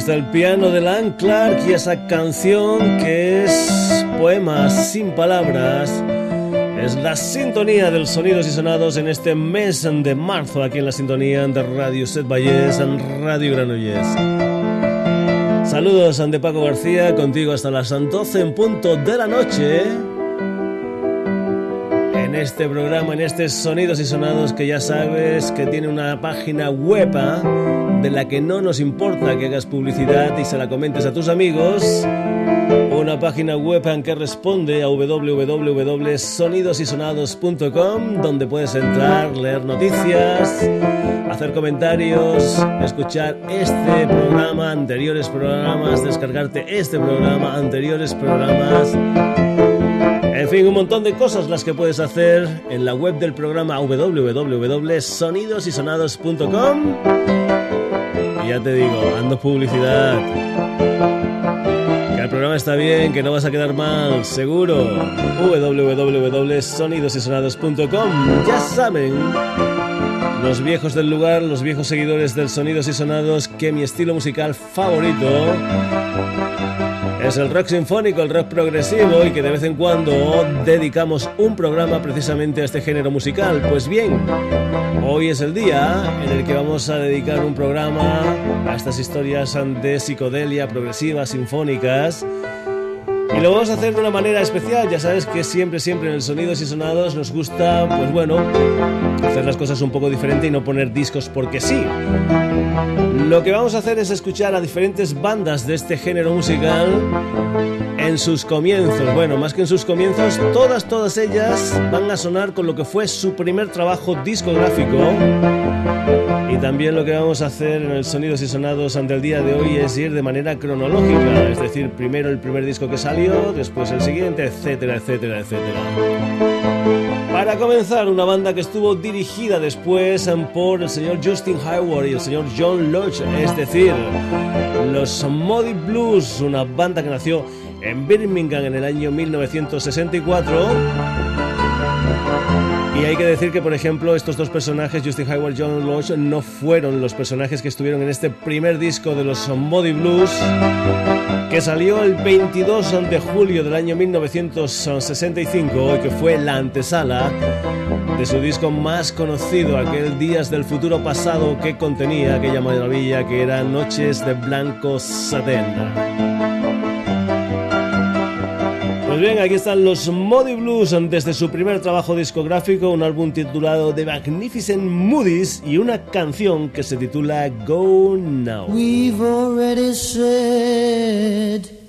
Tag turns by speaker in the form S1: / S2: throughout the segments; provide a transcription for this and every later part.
S1: está el piano de Lan Clark y esa canción que es Poemas sin palabras. Es la sintonía de los sonidos y sonados en este mes de marzo aquí en la sintonía de Radio Set Valles, en Radio Granollers. Saludos ante Paco García, contigo hasta las 12 en punto de la noche en este programa, en este Sonidos y Sonados que ya sabes que tiene una página web ¿ah? de la que no nos importa que hagas publicidad y se la comentes a tus amigos. Una página web en que responde a www.sonidosysonados.com donde puedes entrar, leer noticias, hacer comentarios, escuchar este programa, anteriores programas, descargarte este programa, anteriores programas fin, un montón de cosas las que puedes hacer en la web del programa www.sonidosysonados.com. Y ya te digo, ando publicidad. Que el programa está bien, que no vas a quedar mal, seguro. www.sonidosysonados.com. Ya saben los viejos del lugar, los viejos seguidores del Sonidos y Sonados, que mi estilo musical favorito es el rock sinfónico, el rock progresivo y que de vez en cuando dedicamos un programa precisamente a este género musical. Pues bien, hoy es el día en el que vamos a dedicar un programa a estas historias de psicodelia progresivas, sinfónicas. Y lo vamos a hacer de una manera especial, ya sabes que siempre, siempre en el Sonidos y Sonados nos gusta, pues bueno, hacer las cosas un poco diferente y no poner discos porque sí. Lo que vamos a hacer es escuchar a diferentes bandas de este género musical en sus comienzos. Bueno, más que en sus comienzos, todas, todas ellas van a sonar con lo que fue su primer trabajo discográfico. Y también lo que vamos a hacer en el Sonidos y Sonados ante el día de hoy es ir de manera cronológica, es decir, primero el primer disco que salió, después el siguiente, etcétera, etcétera, etcétera. Para comenzar, una banda que estuvo dirigida después por el señor Justin Hayward y el señor John Lodge, es decir, los Modi Blues, una banda que nació en Birmingham en el año 1964. Y hay que decir que, por ejemplo, estos dos personajes, Justin Hayward y John Lodge, no fueron los personajes que estuvieron en este primer disco de los Modi Blues, que salió el 22 de julio del año 1965 y que fue la antesala de su disco más conocido, aquel Días del Futuro Pasado que contenía aquella maravilla que era Noches de Blanco Satén. Pues bien, aquí están los Modi Blues desde su primer trabajo discográfico, un álbum titulado The Magnificent Moody's y una canción que se titula Go Now. We've already said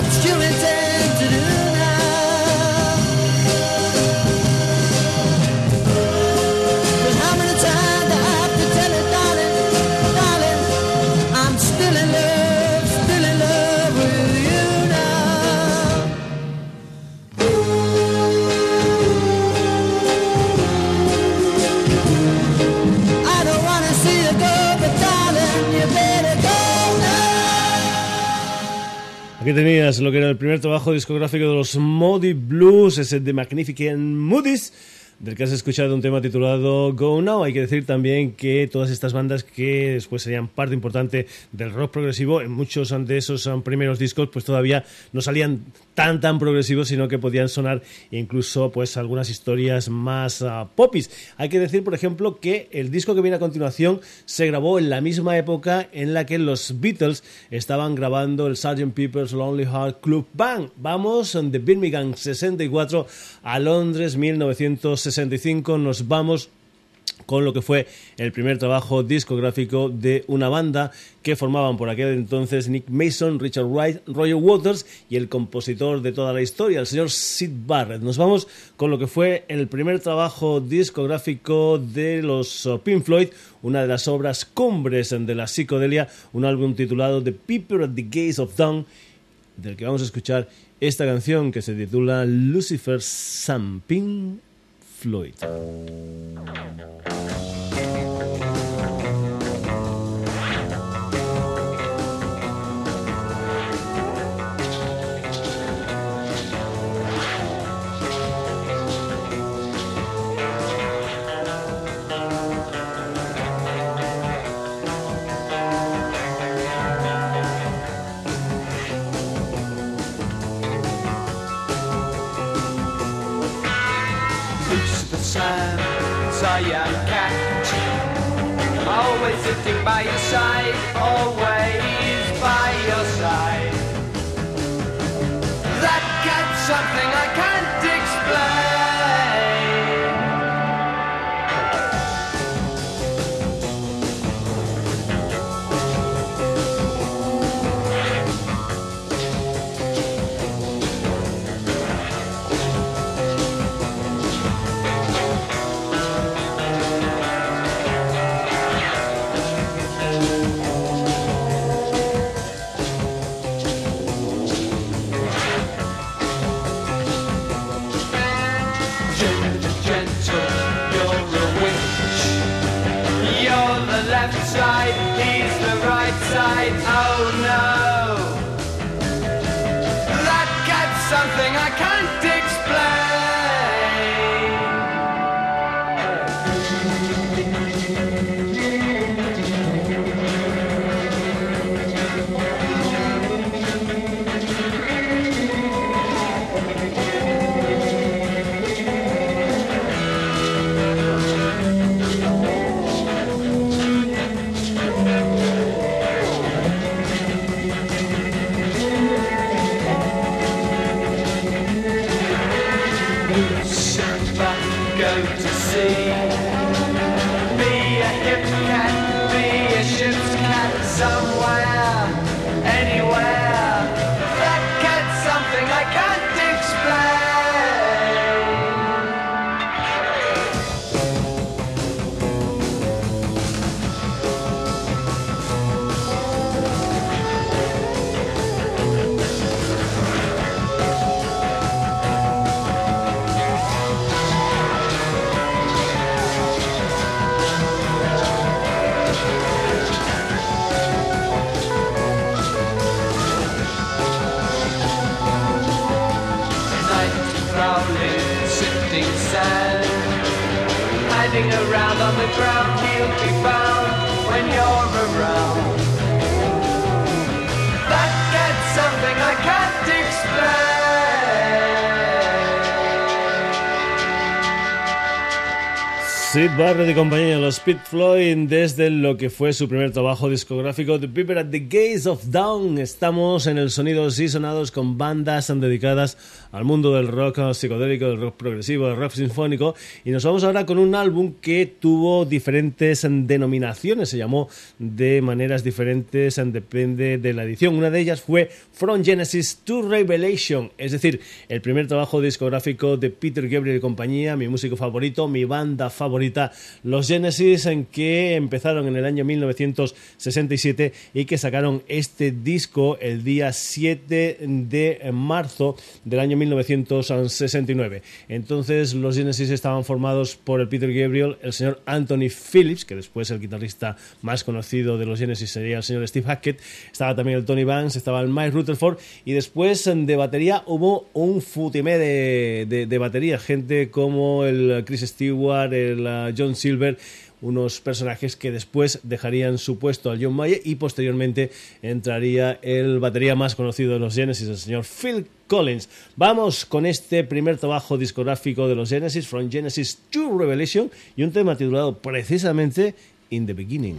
S1: obscure Tenías lo que era el primer trabajo discográfico de los Moody Blues, ese de Magnificent Moody's del que has escuchado un tema titulado Go Now. Hay que decir también que todas estas bandas que después serían parte importante del rock progresivo, en muchos de esos primeros discos, pues todavía no salían tan tan progresivos, sino que podían sonar incluso pues algunas historias más uh, popis. Hay que decir, por ejemplo, que el disco que viene a continuación se grabó en la misma época en la que los Beatles estaban grabando el Sgt. Pepper's Lonely Heart Club Band. Vamos de Birmingham 64 a Londres 1960 65 nos vamos con lo que fue el primer trabajo discográfico de una banda que formaban por aquel entonces Nick Mason, Richard Wright, Roger Waters y el compositor de toda la historia, el señor Sid Barrett. Nos vamos con lo que fue el primer trabajo discográfico de los uh, Pink Floyd, una de las obras cumbres de la psicodelia, un álbum titulado The People at the Gates of Dawn, del que vamos a escuchar esta canción que se titula Lucifer Samping Floyd.
S2: Sitting by your side, always by your side. That cat's something I can't explain.
S1: Sid Barrett y compañía, los Pit Floyd, desde lo que fue su primer trabajo discográfico, The People at the Gates of Dawn. Estamos en el Sonidos y Sonados con bandas dedicadas al mundo del rock psicodélico, del rock progresivo, del rock sinfónico. Y nos vamos ahora con un álbum que tuvo diferentes denominaciones, se llamó de maneras diferentes, depende de la edición. Una de ellas fue From Genesis to Revelation, es decir, el primer trabajo discográfico de Peter Gabriel y compañía, mi músico favorito, mi banda favorita
S2: los Genesis, en que empezaron en el año 1967 y que sacaron este disco el día 7 de marzo del año 1969. Entonces los Genesis estaban formados por el Peter Gabriel, el señor Anthony Phillips, que después el guitarrista más conocido de los Genesis sería el señor Steve Hackett, estaba también el Tony Banks, estaba el Mike Rutherford y después de batería hubo un futimé de, de, batería, gente como el Chris Stewart, el uh, John Silver, unos personajes que después dejarían su puesto al John Mayer y posteriormente entraría el batería más conocido de los Genesis, el señor Phil Collins. Vamos con este primer trabajo discográfico de los Genesis, From Genesis to Revelation, y un tema titulado precisamente In the Beginning.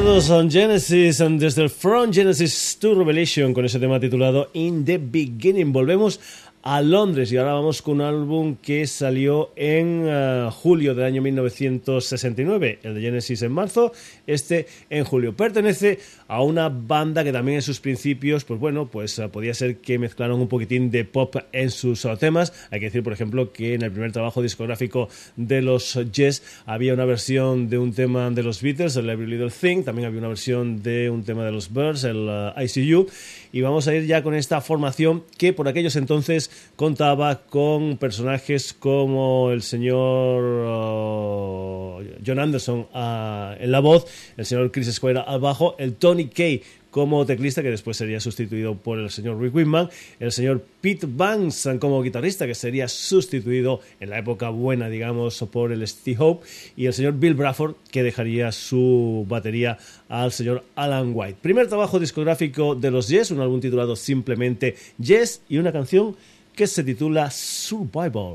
S2: Adorados son Genesis desde el From Genesis to Revelation con ese tema titulado In the Beginning. Volvemos
S1: a Londres y ahora vamos con un álbum que salió en eh, julio del año 1969, el de Genesis en marzo, este en julio. Pertenece a una banda que también en sus principios, pues bueno, pues eh, podía ser que mezclaron un poquitín de pop en sus eh, temas. Hay que decir, por ejemplo, que en el primer trabajo discográfico de los Jazz había una versión de un tema de los Beatles, el Every Little Thing, también había una versión de un tema de los Birds, el ICU, y vamos a ir ya con esta formación que por aquellos entonces contaba con personajes como el señor uh, John Anderson uh, en la voz, el señor Chris Squire al bajo, el Tony Kay como teclista, que después sería sustituido por el señor Rick Whitman, el señor Pete Banks como guitarrista, que sería sustituido en la época buena, digamos, por el Steve Hope, y el señor Bill Bradford, que dejaría su batería al señor Alan White. Primer trabajo discográfico de los Yes, un álbum titulado simplemente Yes, y una canción que se titula Survival.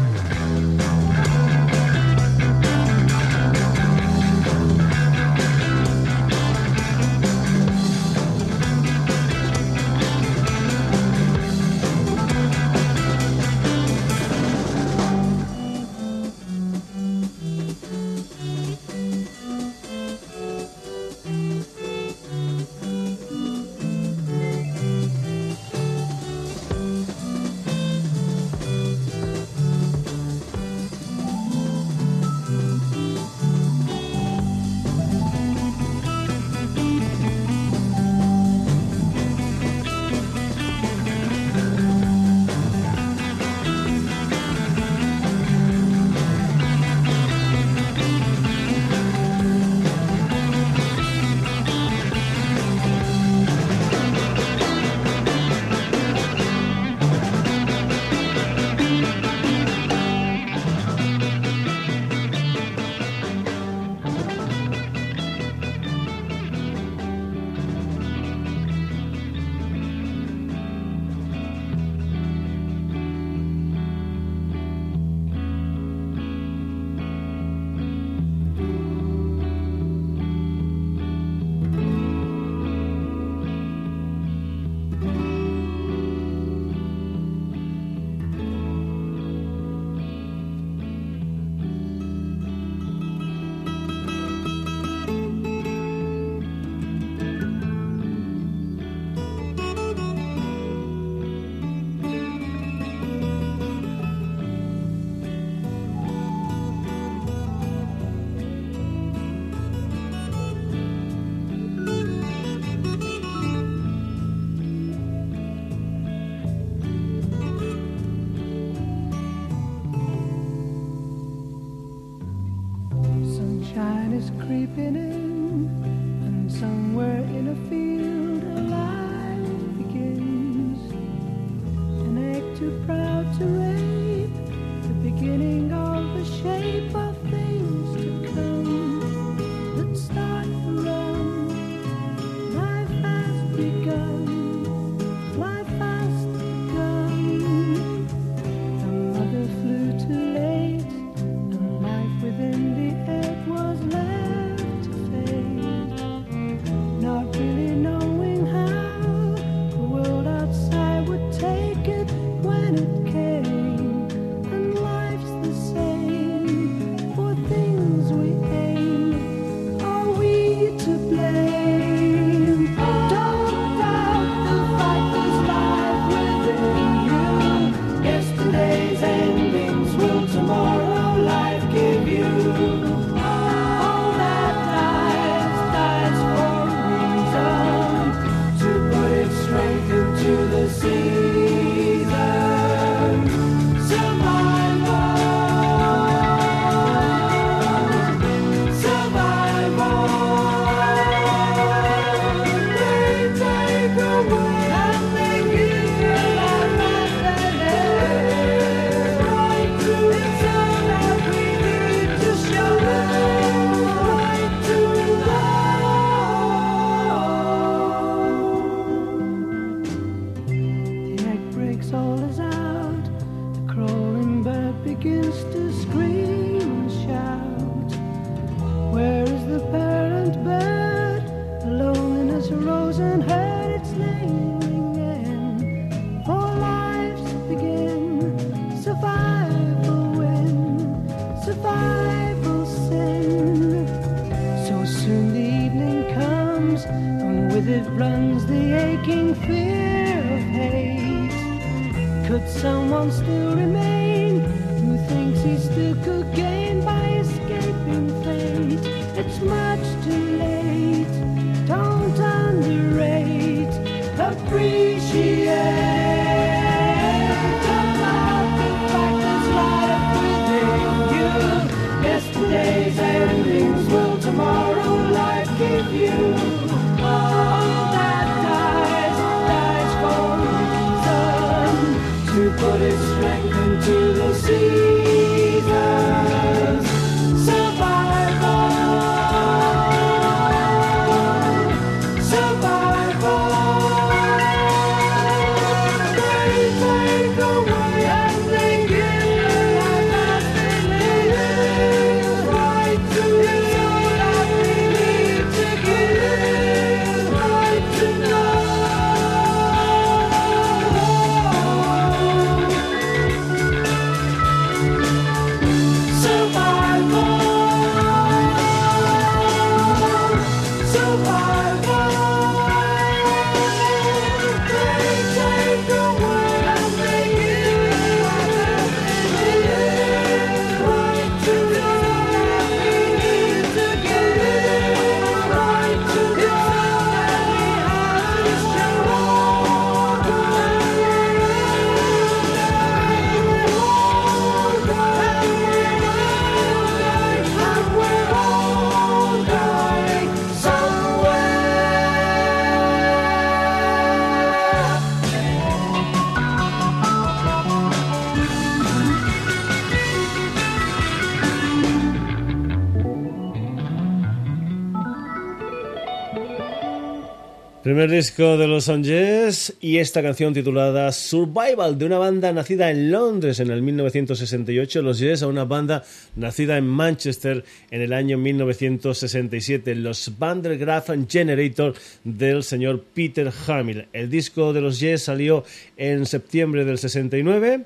S1: Primer disco de los Angeles y esta canción titulada Survival de una banda nacida en Londres en el 1968, los Yes, a una banda nacida en Manchester en el año 1967, los Vandergraaf Generator del señor Peter Hamill. El disco de los Yes salió en septiembre del 69.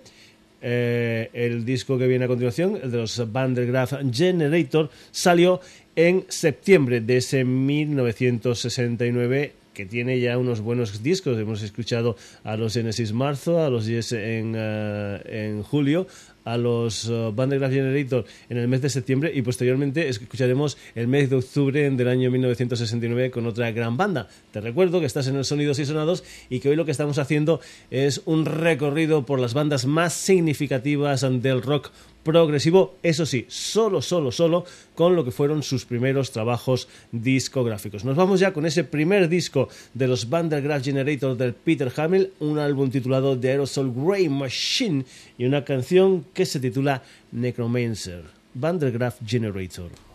S1: Eh, el disco que viene a continuación, el de los Vandergraaf Generator, salió en septiembre de ese 1969 que tiene ya unos buenos discos. Hemos escuchado a los Genesis marzo, a los Yes en, eh, en julio, a los uh, Vandergraaf Generator en el mes de septiembre y posteriormente escucharemos el mes de octubre del año 1969 con otra gran banda. Te recuerdo que estás en el Sonidos y Sonados y que hoy lo que estamos haciendo es un recorrido por las bandas más significativas del rock progresivo, eso sí, solo, solo, solo con lo que fueron sus primeros trabajos discográficos. Nos vamos ya con ese primer disco de los Vandergraaf Generator del Peter Hamill, un álbum titulado The Aerosol Grey Machine y una canción que se titula Necromancer, Vandergraaf Generator.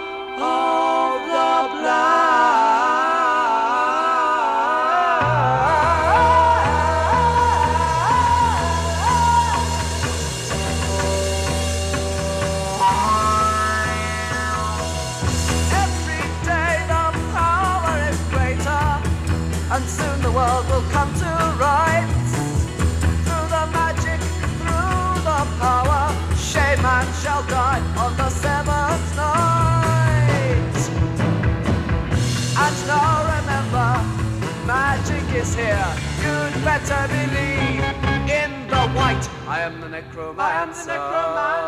S2: believe in the white. I am the necromancer.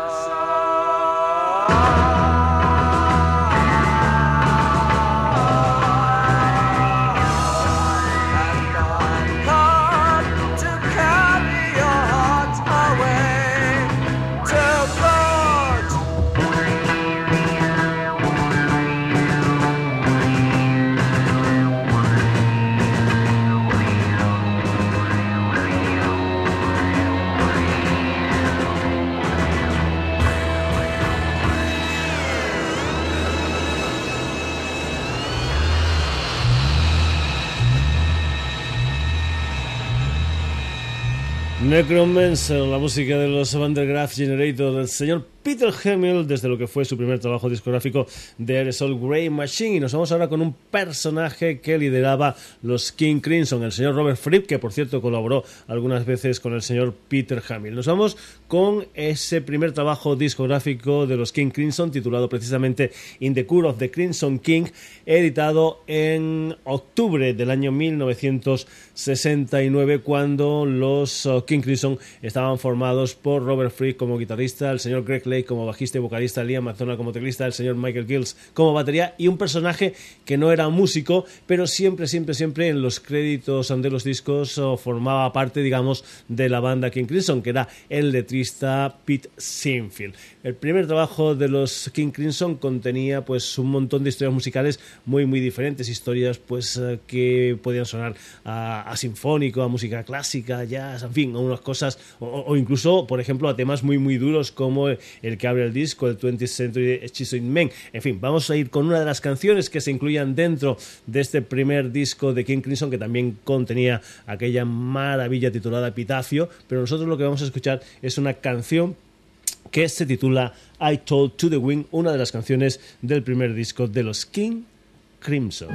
S1: Necromancer, la música de los Vandergraaf Generator del señor Peter Hamill desde lo que fue su primer trabajo discográfico de Aerosol Grey Machine y nos vamos ahora con un personaje que lideraba los King Crimson, el señor Robert Fripp, que por cierto colaboró algunas veces con el señor Peter Hamill. Nos vamos con ese primer trabajo discográfico de los King Crimson titulado precisamente In the Cure of the Crimson King, editado en octubre del año 1969 cuando los uh, King Crimson estaban formados por Robert Fripp como guitarrista, el señor Greg Como bajista y vocalista, Liam McDonald como teclista, el señor Michael Gills como batería y un personaje que no era músico, pero siempre, siempre, siempre en los créditos de los discos uh, formaba parte, digamos, de la banda King Crimson, que era el letrista Pete Sinfield. El primer trabajo de los King Crimson contenía pues un montón de historias musicales muy, muy diferentes, historias pues uh, que podían sonar a, sinfónico, a música clásica, jazz, en fin, a unas cosas, o, incluso, por ejemplo, a temas muy, muy duros como el que abre el disco, el 20th Century Schizoid Men. En fin, vamos a ir con una de las canciones que se incluían dentro de este primer disco de King Crimson, que también contenía aquella maravilla titulada Epitafio, pero nosotros lo que vamos a escuchar es una canción que se titula I Told to the Wind, una de las canciones del primer disco de los King Crimson.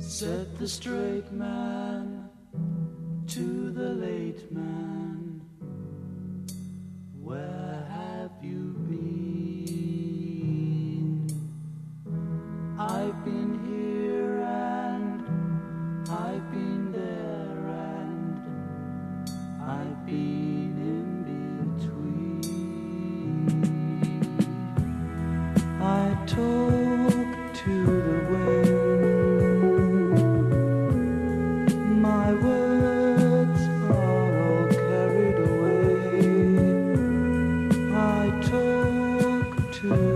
S3: Said the straight man to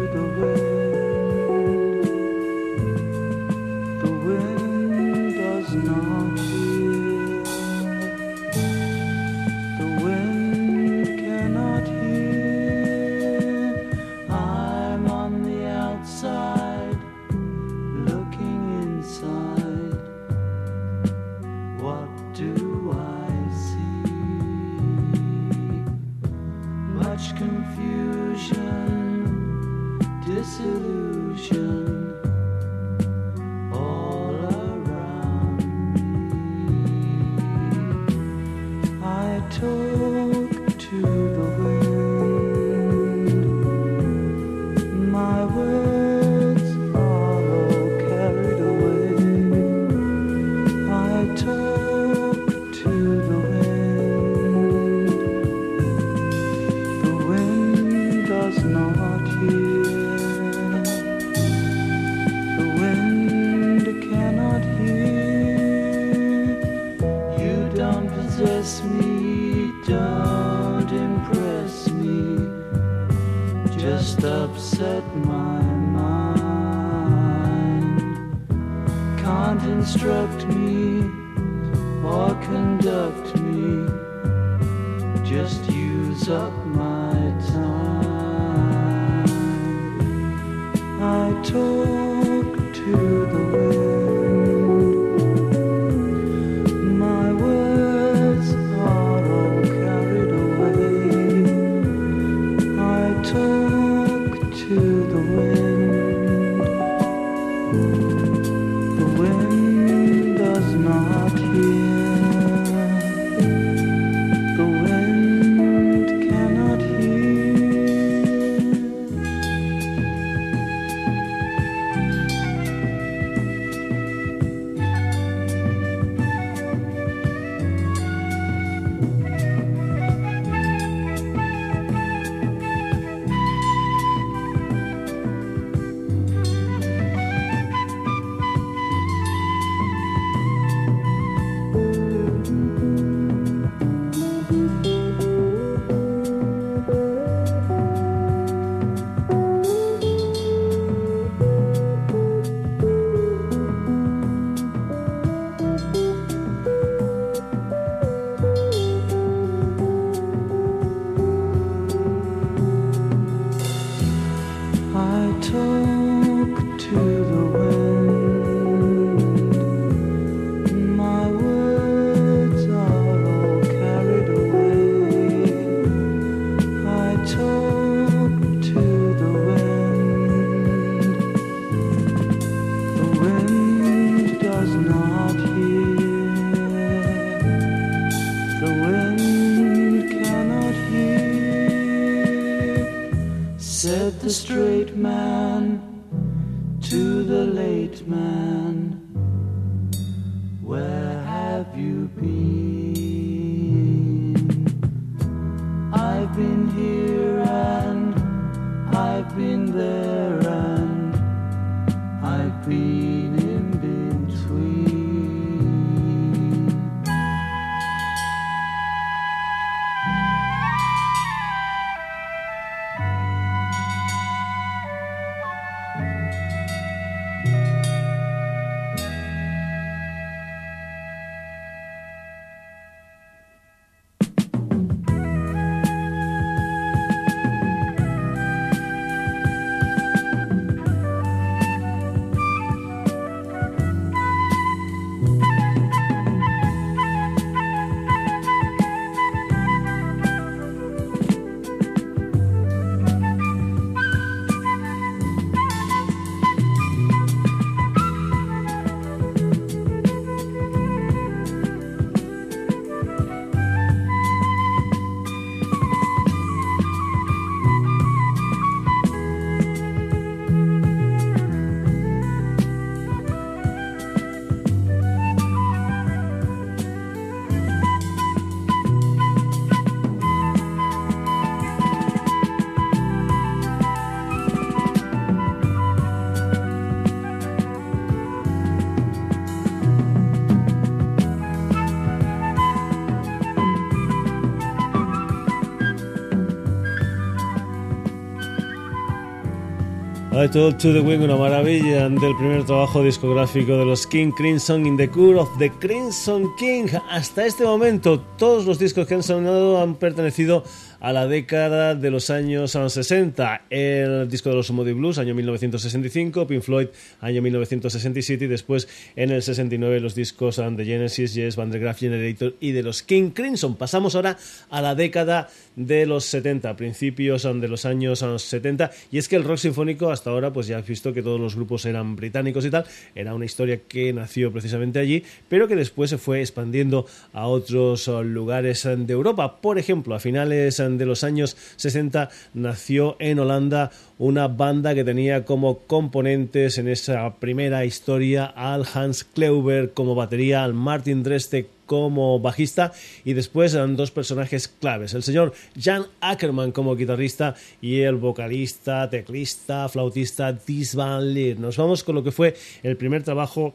S3: I Talk to the Wind,
S1: una maravilla del primer trabajo discográfico de los King Crimson in the Cure of the Crimson King. Hasta este momento, todos los discos que han sonado han pertenecido a la década de los años 60. El disco de los Moody Blues, año 1965, Pink Floyd, año 1967, y después en el 69 los discos de Genesis, Yes, Van der Graaf Generator y de los King Crimson. Pasamos ahora a la década de los 70, principios de los años 70, y es que el rock sinfónico hasta ahora, pues ya has visto que todos los grupos eran británicos y tal, era una historia que nació precisamente allí, pero que después se fue expandiendo a otros lugares de Europa. Por ejemplo, a finales de los años 60 nació en Holanda una banda que tenía como componentes en esa primera historia al Hans Kleuber como batería, al Martin Dreste como bajista y después eran dos personajes claves, el señor Jan Ackerman como guitarrista y el vocalista, teclista, flautista Dis Van Leer. Nos vamos con lo que fue el primer trabajo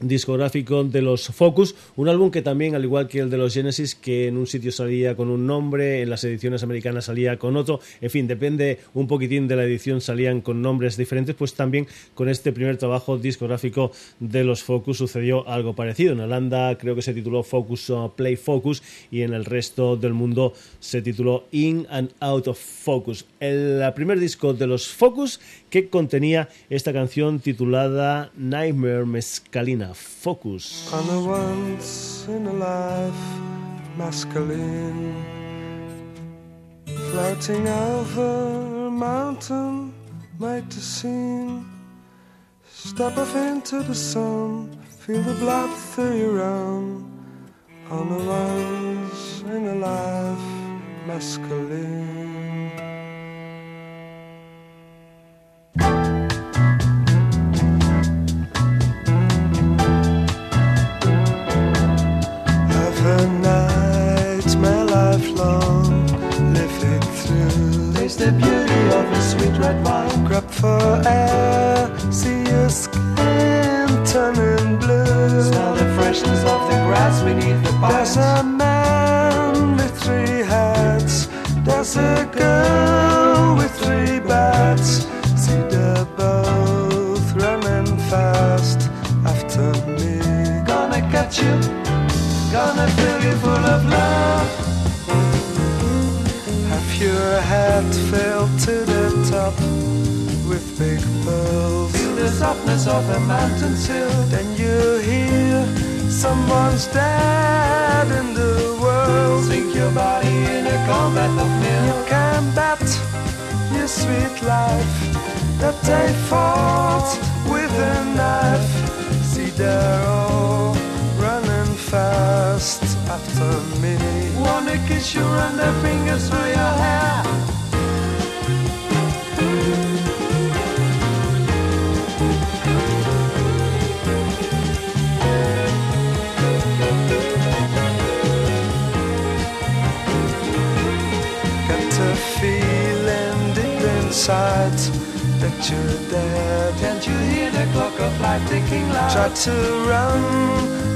S1: discográfico de los Focus, un álbum que también, al igual que el de los Genesis, que en un sitio salía con un nombre, en las ediciones americanas salía con otro, en fin, depende un poquitín de la edición, salían con nombres diferentes, pues también con este primer trabajo discográfico de los Focus sucedió algo parecido. En Holanda creo que se tituló Focus uh, Play Focus y en el resto del mundo se tituló In and Out of Focus. El primer disco de los Focus que contenía esta canción titulada Nightmare Mescalina Focus.
S4: On a once in a life masculine. Floating over a mountain made to scene. Step off into the sun feel the blood through your own. On a once in a life masculine
S2: the beauty of a sweet red wine.
S4: Grab for air, see your skin turning blue.
S2: Smell the freshness of the grass beneath the
S4: There's
S2: pines.
S4: a man with three hats. There's a girl with three bats. See, they're both running fast after me.
S2: Gonna catch you, gonna fill you full of love.
S4: Your head filled to the top with big pearls.
S2: Feel the softness of a mountain sill.
S4: Then you hear someone's dead in the world.
S2: Sink your body in a combat of
S4: You
S2: milk.
S4: can bet your sweet life that they fought with a knife. See, they're all running fast after me.
S2: Wanna kiss you, run their fingers
S4: you're dead.
S2: Can't you hear the clock of life ticking loud?
S4: Try to run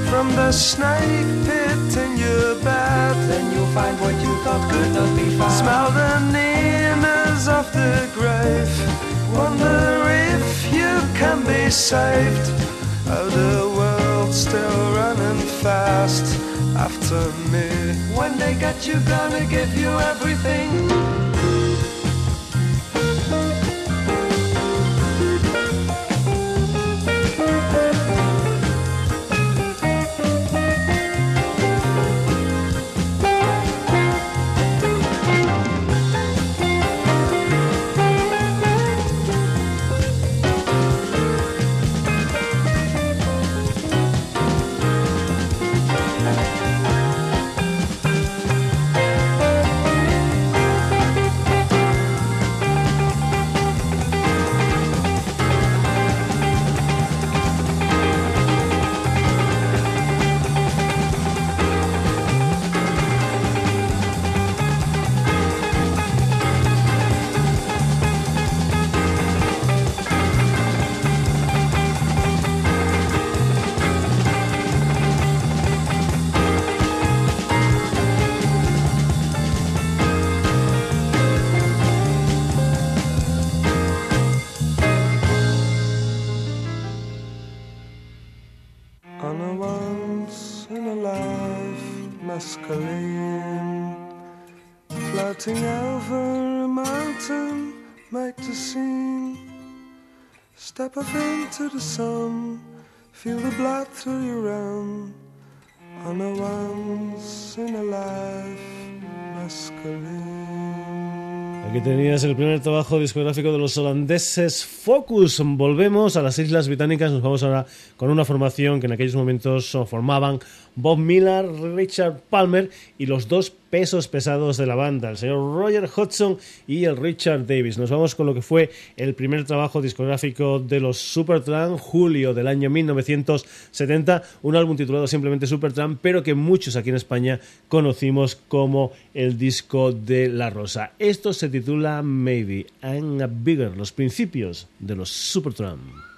S4: from the snake pit in your bed.
S2: Then you'll find what you thought could not be found.
S4: Smell the nearness of the grave. Wonder if you can be saved. Oh, the world's still running fast after me.
S2: When they get you, gonna give you everything.
S4: Mescaline Floating over a mountain, make the scene. Step off into the sun, feel the blood through your own. On a once in a life mescaline
S1: Aquí tenías el primer trabajo discográfico de los holandeses Focus. Volvemos a las Islas Británicas. Nos vamos ahora con una formación que en aquellos momentos formaban Bob Miller, Richard Palmer y los dos pesos pesados de la banda, el señor Roger Hodgson y el Richard Davis. Nos vamos con lo que fue el primer trabajo discográfico de los Supertramp, julio del año 1970, un álbum titulado simplemente Supertramp, pero que muchos aquí en España conocimos como el disco de La Rosa. Esto se titula Maybe I'm a Bigger, los principios de los Supertramp.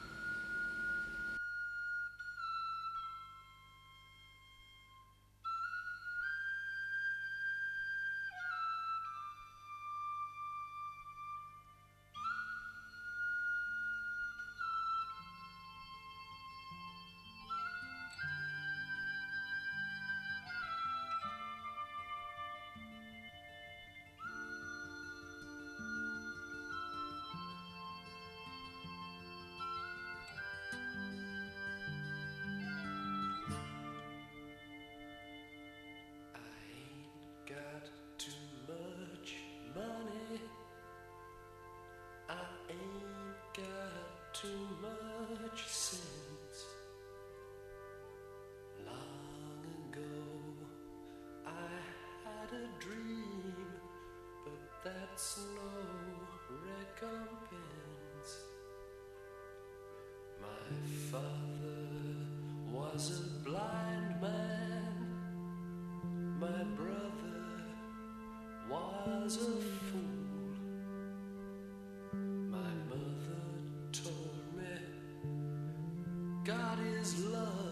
S2: was a blind man, my brother was a fool. My mother told me God is love.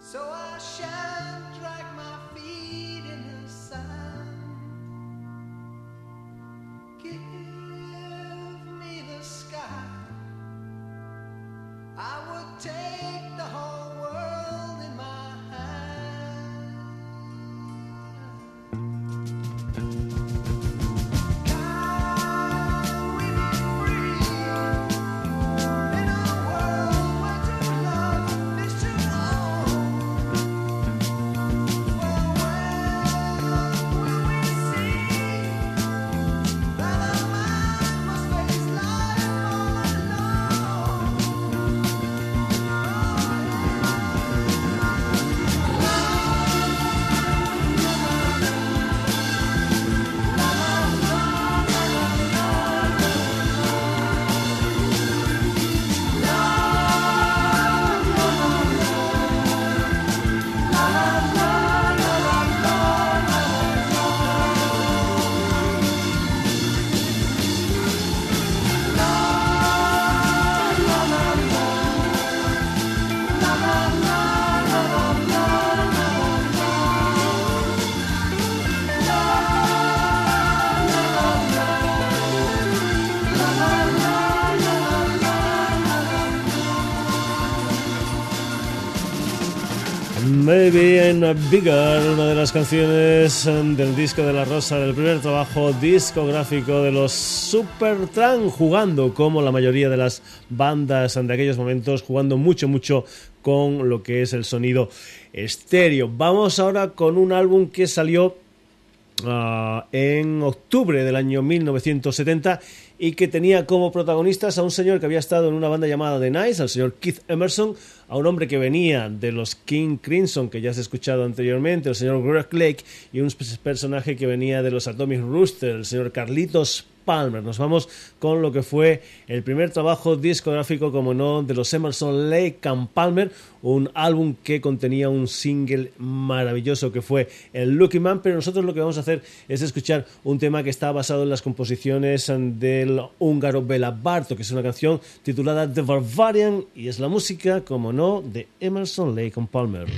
S5: So I shan't drag
S1: Bigger, una de las canciones um, del disco de la Rosa, del primer trabajo discográfico de los Supertramp, jugando como la mayoría de las bandas de aquellos momentos, jugando mucho, mucho con lo que es el sonido estéreo. Vamos ahora con un álbum que salió uh, en octubre del año 1970 y que tenía como protagonistas a un señor que había estado en una banda llamada The Nice, al señor Keith Emerson, a un hombre que venía de los King Crimson, que ya se ha escuchado anteriormente, el señor Greg Lake, y un personaje que venía de los Atomic Rooster, el señor Carlitos Palmer. Nos vamos con lo que fue el primer trabajo discográfico, como no, de los Emerson Lake and Palmer, un álbum que contenía un single maravilloso que fue el Lucky Man, pero nosotros lo que vamos a hacer es escuchar un tema que está basado en las composiciones del húngaro Bela Bartok, que es una canción titulada The Barbarian y es la música, como no, de Emerson Lake and Palmer.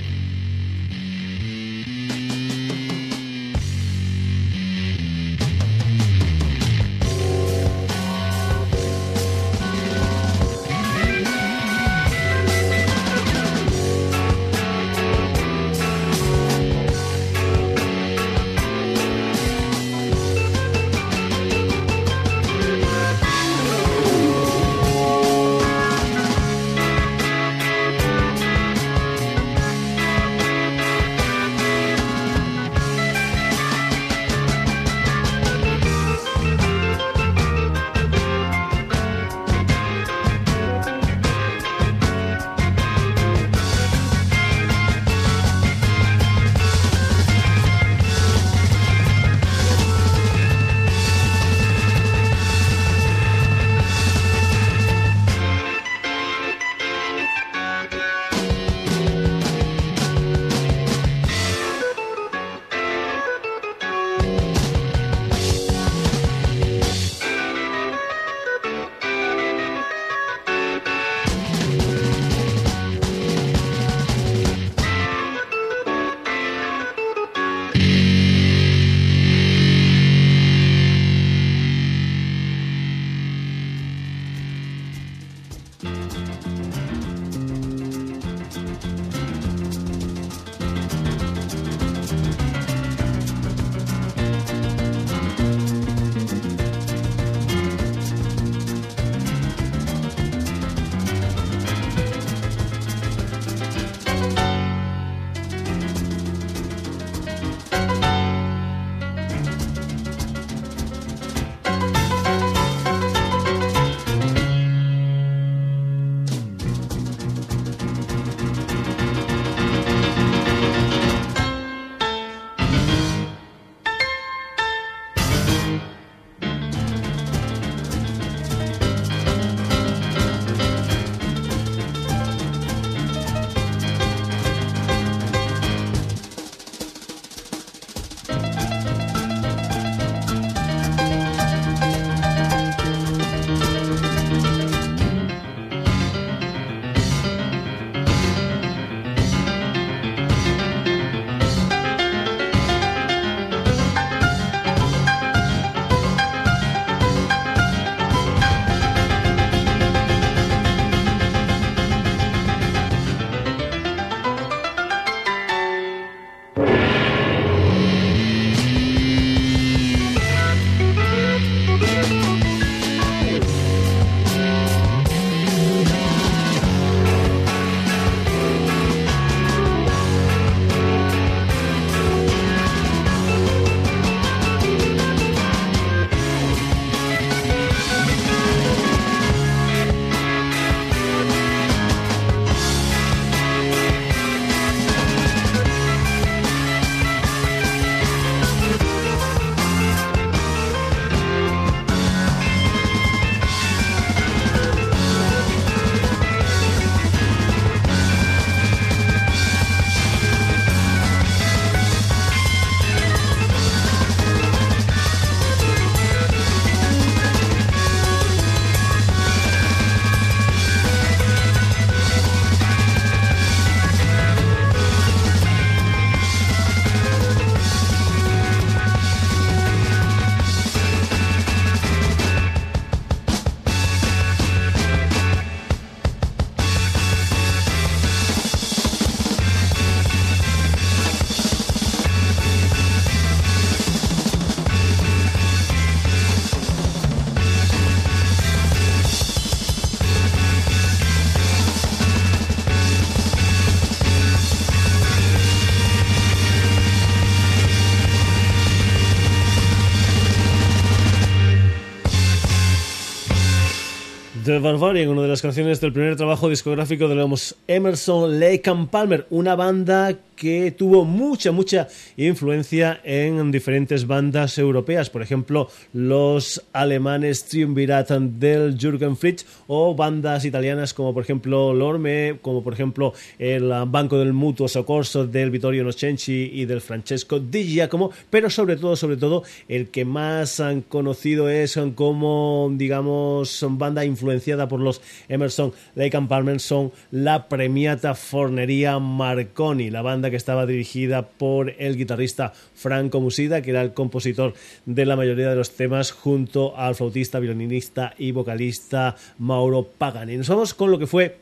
S1: The Barbarian, una de las canciones del primer trabajo discográfico de los Emerson, Lake and Palmer, una banda que tuvo mucha, mucha influencia en diferentes bandas europeas, por ejemplo, los alemanes Triumvirat del Jürgen Fritz o bandas italianas como por ejemplo Lorme, como por ejemplo el Banco del Mutuo Soccorso del Vittorio Nocenci y del Francesco Di Giacomo, pero sobre todo, sobre todo, el que más han conocido es como, digamos, banda influenciada por los Emerson, Lake and Palmer, son la premiata Fornería Marconi, la banda que estaba dirigida por el guitarrista Franco Musida, que era el compositor de la mayoría de los temas, junto al flautista, violinista y vocalista Mauro Pagani. Nos vamos con lo que fue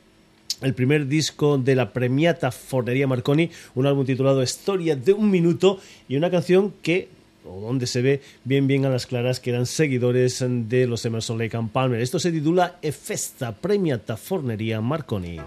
S1: el primer disco de la premiata Fornería Marconi, un álbum titulado Historia de un minuto y una canción que o donde se ve bien bien a las claras que eran seguidores de los Emerson Lake and Palmer. Esto se titula E Festa Premiata Fornería Marconi.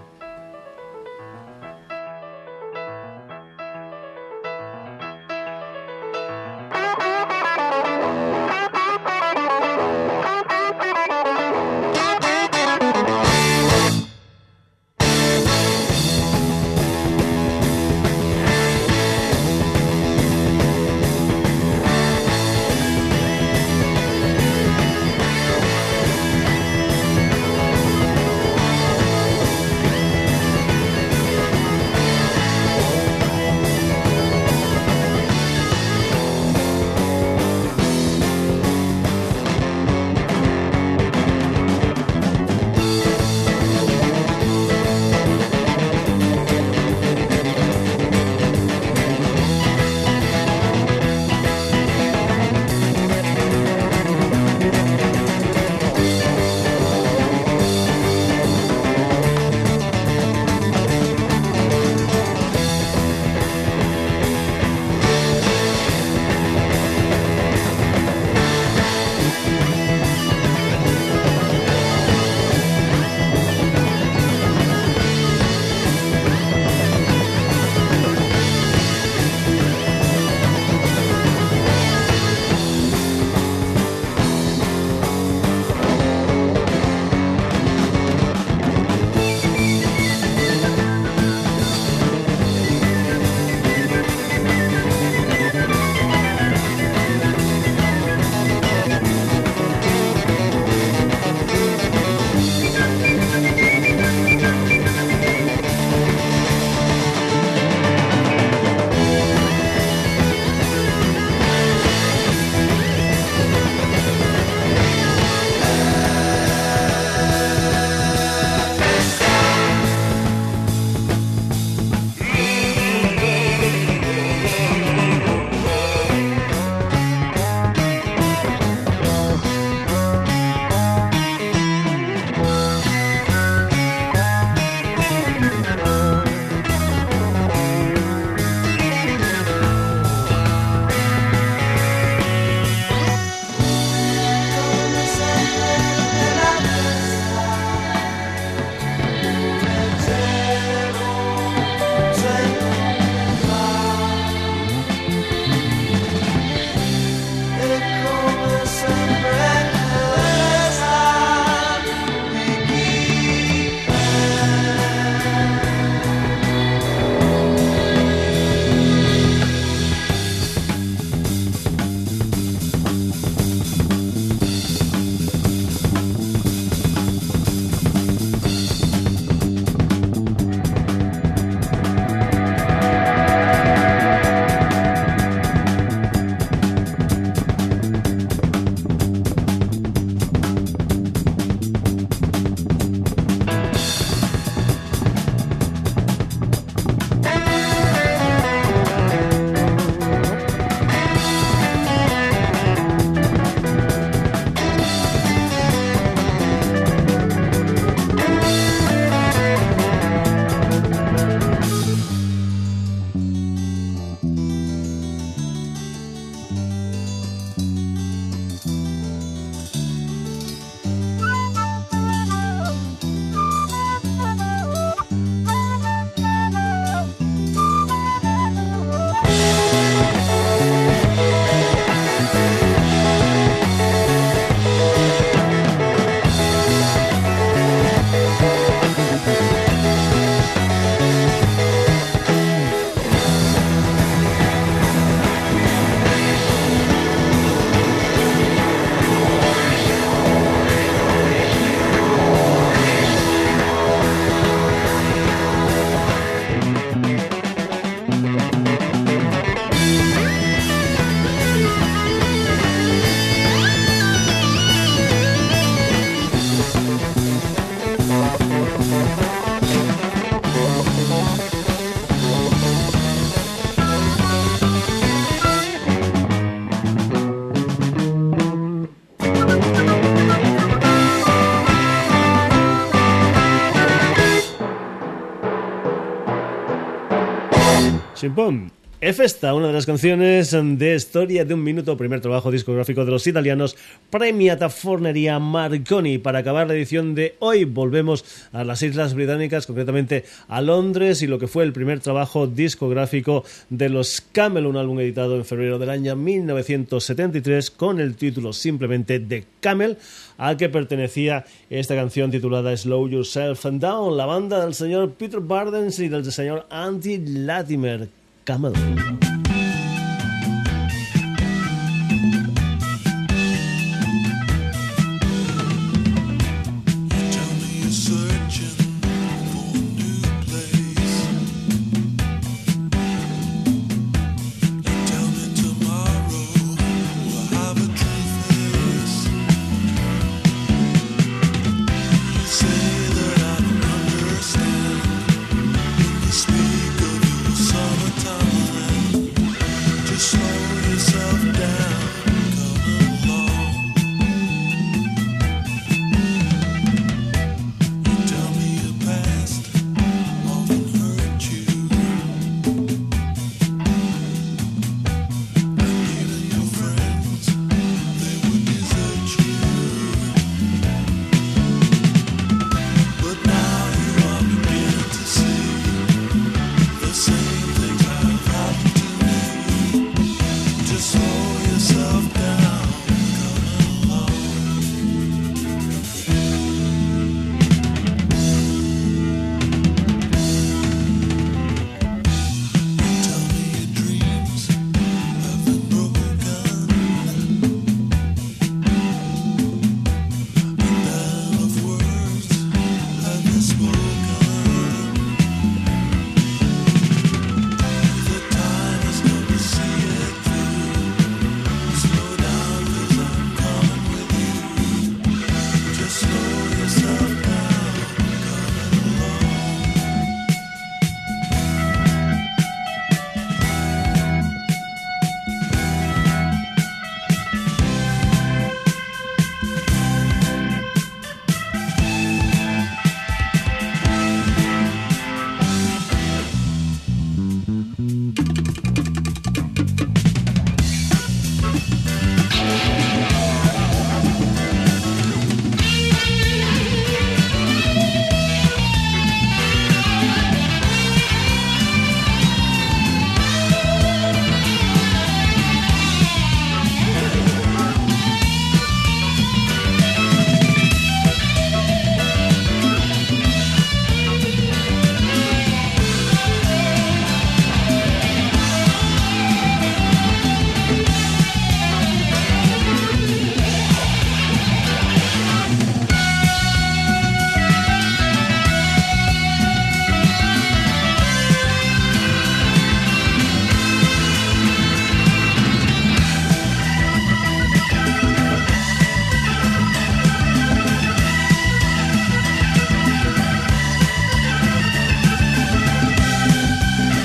S1: Chimpón. E Festa, una de las canciones de Historia de un Minuto, primer trabajo discográfico de los italianos Premiata Forneria Marconi. Para acabar la edición de hoy, volvemos a las Islas Británicas, concretamente a Londres, y lo que fue el primer trabajo discográfico de los Camel, un álbum editado en febrero del año 1973 con el título simplemente de Camel, al que pertenecía esta canción titulada Slow Yourself Down, la banda del señor Peter Bardens y del señor Andy Latimer. Camel.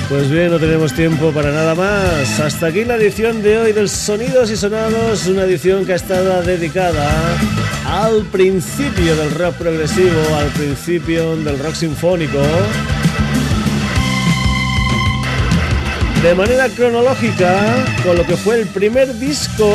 S1: Pues bien, no tenemos tiempo para nada más. Hasta aquí la edición de hoy del Sonidos y Sonados, una edición que ha estado dedicada al principio del rock progresivo, al principio del rock sinfónico. De manera cronológica, con lo que fue el primer disco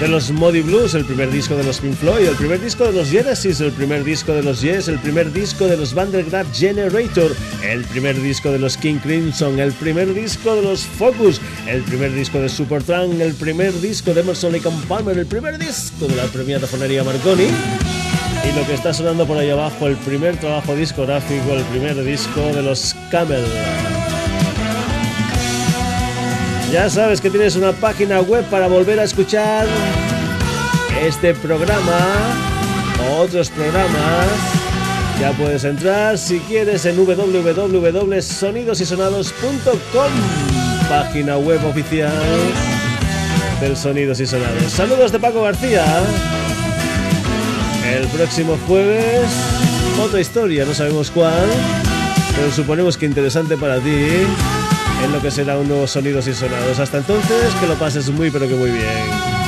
S1: de los Modi Blues, el primer disco de los Pink Floyd, el primer disco de los Genesis, el primer disco de los Yes, el primer disco de los Vandergraaf Generator, el primer disco de los King Crimson, el primer disco de los Focus, el primer disco de Supertramp, el primer disco de Emerson Lake and Palmer, el primer disco de la premiada fonería Marconi. Y lo que está sonando por ahí abajo, el primer trabajo discográfico, el primer disco de los Camel. Ya sabes que tienes una página web para volver a escuchar este programa, otros programas. Ya puedes entrar si quieres en www.sonidosysonados.com, página web oficial del Sonidos y Sonados. Saludos de Paco García. El próximo jueves, otra historia, no sabemos cuál, pero suponemos que interesante para ti en lo que será un nuevo Sonidos y Sonados. Hasta entonces, que lo pases muy pero que muy bien.